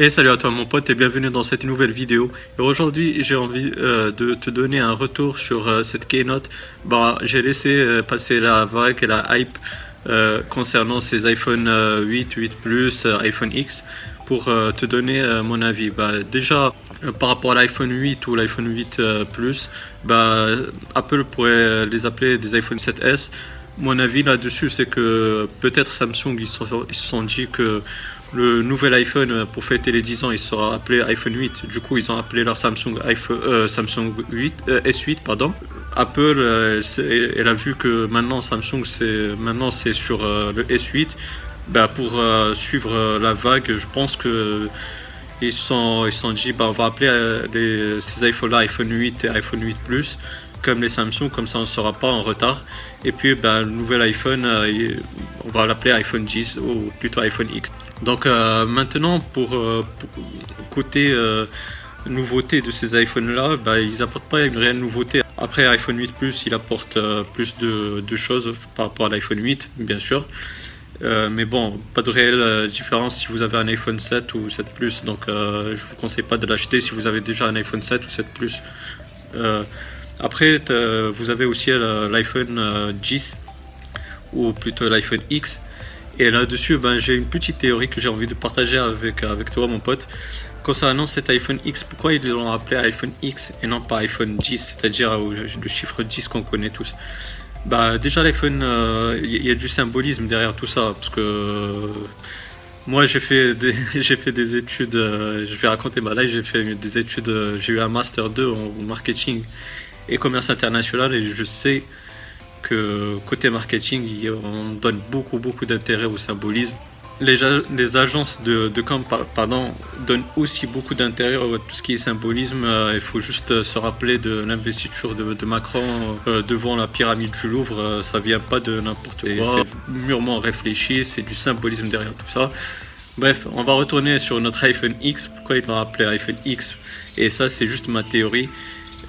Et salut à toi mon pote et bienvenue dans cette nouvelle vidéo. Aujourd'hui j'ai envie euh, de te donner un retour sur euh, cette keynote. Bah, j'ai laissé euh, passer la vague et la hype concernant ces iPhone 8, 8 Plus, iPhone X pour te donner mon avis. Bah, déjà par rapport à l'iPhone 8 ou l'iPhone 8 Plus, bah, Apple pourrait les appeler des iPhone 7S. Mon avis là-dessus c'est que peut-être Samsung ils se sont dit que le nouvel iPhone euh, pour fêter les 10 ans, il sera appelé iPhone 8. Du coup, ils ont appelé leur Samsung iPhone, euh, Samsung 8, euh, S8, pardon. Apple, elle a vu que maintenant Samsung, c'est maintenant c'est sur le S8. Bah, pour suivre la vague, je pense que ils sont ils sont dit, bah, on va appeler les, ces iPhones-là iPhone 8 et iPhone 8 Plus comme les Samsung, comme ça on ne sera pas en retard. Et puis bah, le nouvel iPhone, on va l'appeler iPhone 10 ou plutôt iPhone X. Donc euh, maintenant, pour, euh, côté euh, nouveauté de ces iPhones-là, bah, ils n'apportent pas une réelle nouveauté. Après iPhone 8 Plus, il apporte plus de, choses par rapport à l'iPhone 8, bien sûr. mais bon, pas de réelle différence si vous avez un iPhone 7 ou 7 Plus. Donc je vous conseille pas de l'acheter si vous avez déjà un iPhone 7 ou 7 Plus. après, vous avez aussi l'iPhone 10 ou plutôt l'iPhone X et là-dessus, ben, j'ai une petite théorie que j'ai envie de partager avec, avec toi, mon pote. Concernant cet iPhone X, pourquoi ils l'ont appelé iPhone X et non pas iPhone 10, c'est-à-dire euh, le chiffre 10 qu'on connaît tous? Bah, Déjà, l'iPhone, il euh, y a du symbolisme derrière tout ça, parce que euh, moi, j'ai fait, des, fait des études, je vais raconter ma life, j'ai fait des études, j'ai eu un Master 2 en marketing et commerce international, et je sais que côté marketing, on donne beaucoup, beaucoup d'intérêt au symbolisme. Les, les agences de, de camp pardon, donnent aussi beaucoup d'intérêt à tout ce qui est symbolisme. Euh, il faut juste se rappeler de l'investiture de, Macron euh, devant la pyramide du Louvre. Euh, ça vient pas de n'importe quoi. C'est mûrement réfléchi, c'est du symbolisme derrière tout ça. Bref, on va retourner sur notre iPhone X. Pourquoi ils l'ont appelé iPhone X? Et ça, c'est juste ma théorie.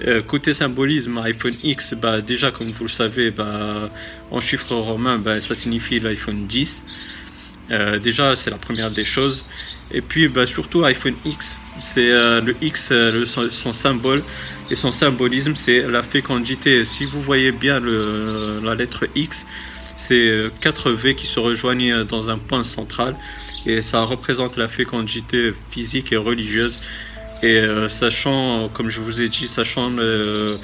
Euh, côté symbolisme, iPhone X, bah, déjà comme vous le savez, bah, en chiffres romains, bah, ça signifie l'iPhone 10. Euh, déjà, c'est la première des choses. Et puis surtout iPhone X, c'est euh, le X, son, symbole et son symbolisme, c'est la fécondité. Si vous voyez bien la lettre X, c'est 4 V qui se rejoignent dans un point central et ça représente la fécondité physique et religieuse. Et euh, sachant, comme je vous ai dit, sachant euh,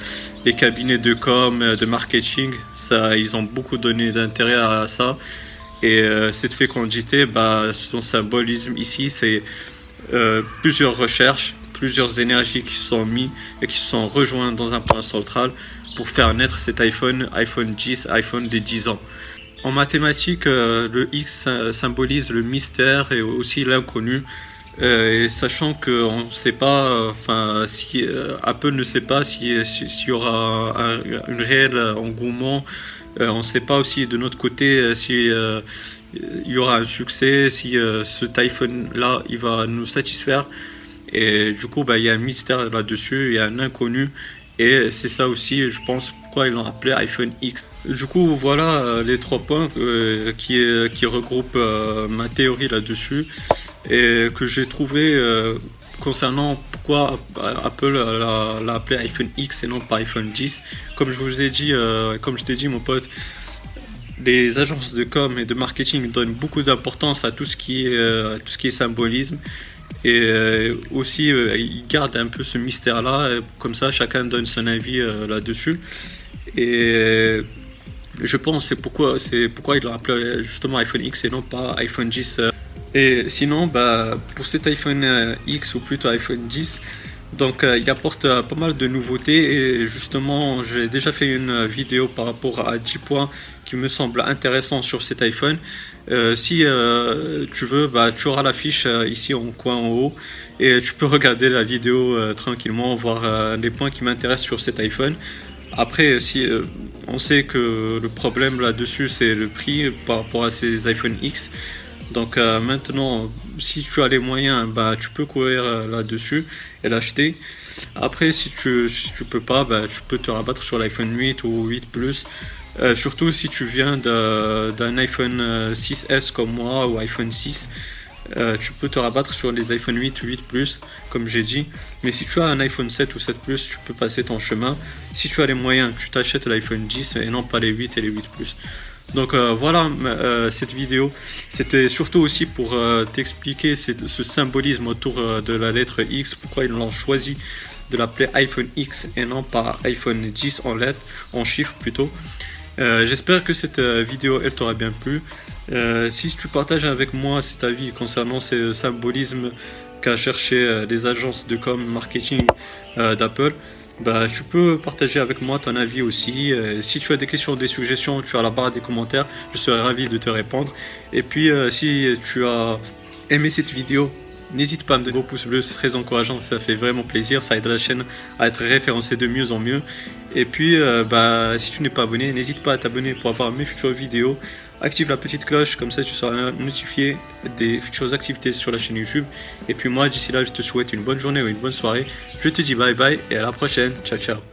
les cabinets de com, euh, de marketing, ça, ils ont beaucoup donné d'intérêt à ça. Et cette fécondité, bah, son symbolisme ici, c'est plusieurs recherches, plusieurs énergies qui sont mises et qui sont rejointes dans un point central pour faire naître cet iPhone, iPhone 10, iPhone des 10 ans. En mathématiques, le X symbolise le mystère et aussi l'inconnu. Euh, et sachant qu'on ne sait pas, enfin, si euh, Apple ne sait pas s'il si, y aura un, réel engouement, euh, on ne sait pas aussi de notre côté si il y aura un succès, si ce iPhone là il va nous satisfaire. Et du coup, bah, il y a un mystère là-dessus, il y a un inconnu. Et c'est ça aussi, je pense, pourquoi ils l'ont appelé iPhone X. Du coup, voilà les trois points qui regroupent ma théorie là-dessus et que j'ai trouvé euh, concernant pourquoi Apple l'a appelé iPhone X et non pas iPhone 10. Comme je vous ai dit, euh, comme je t'ai dit mon pote, les agences de com et de marketing donnent beaucoup d'importance à tout ce qui est euh, tout ce qui est symbolisme. Et aussi ils gardent un peu ce mystère là comme ça chacun donne son avis là-dessus. Et je pense c'est pourquoi c'est pourquoi ils l'ont appelé justement iPhone X et non pas iPhone 10 et sinon, bah, pour cet iPhone euh, X ou plutôt iPhone 10, donc euh, il apporte euh, pas mal de nouveautés et justement j'ai déjà fait une vidéo par rapport à 10 points qui me semblent intéressants sur cet iPhone. si tu veux, bah, tu auras la fiche ici en coin en haut et tu peux regarder la vidéo tranquillement, voir les points qui m'intéressent sur cet iPhone. Après, si on sait que le problème là-dessus c'est le prix par rapport à ces iPhone X. Donc euh, maintenant, si tu as les moyens, bah, tu peux courir euh, là-dessus et l'acheter. Après, si tu si peux pas, bah, tu peux te rabattre sur l'iPhone 8 ou 8 Plus. Euh, surtout si tu viens d'un iPhone 6S comme moi ou iPhone 6. euh, tu peux te rabattre sur les iPhone 8, 8 Plus, comme j'ai dit. Mais si tu as un iPhone 7 ou 7 Plus, tu peux passer ton chemin. Si tu as les moyens, tu t'achètes l'iPhone 10 et non pas les 8 et les 8 Plus. Donc euh, voilà euh, cette vidéo. C'était surtout aussi pour t'expliquer ce symbolisme autour de la lettre X, pourquoi ils l'ont choisi de l'appeler iPhone X et non pas iPhone 10 en lettres, en chiffres plutôt. J'espère que cette vidéo elle t'aura bien plu. Euh, si tu partages avec moi cet avis concernant ce symbolisme qu'a cherché euh, les agences de com marketing euh, d'Apple, bah, tu peux partager avec moi ton avis aussi. si tu as des questions, des suggestions, tu as la barre des commentaires, je serai ravi de te répondre. Et puis, si tu as aimé cette vidéo, N'hésite pas à me donner un pouce bleu, c'est très encourageant, ça fait vraiment plaisir, ça aide la chaîne à être référencée de mieux en mieux. Et puis, euh, bah, si tu n'es pas abonné, n'hésite pas à t'abonner pour avoir mes futures vidéos. Active la petite cloche, comme ça tu seras notifié des futures activités sur la chaîne YouTube. Et puis moi, d'ici là, je te souhaite une bonne journée ou une bonne soirée. Je te dis bye bye et à la prochaine. Ciao, ciao.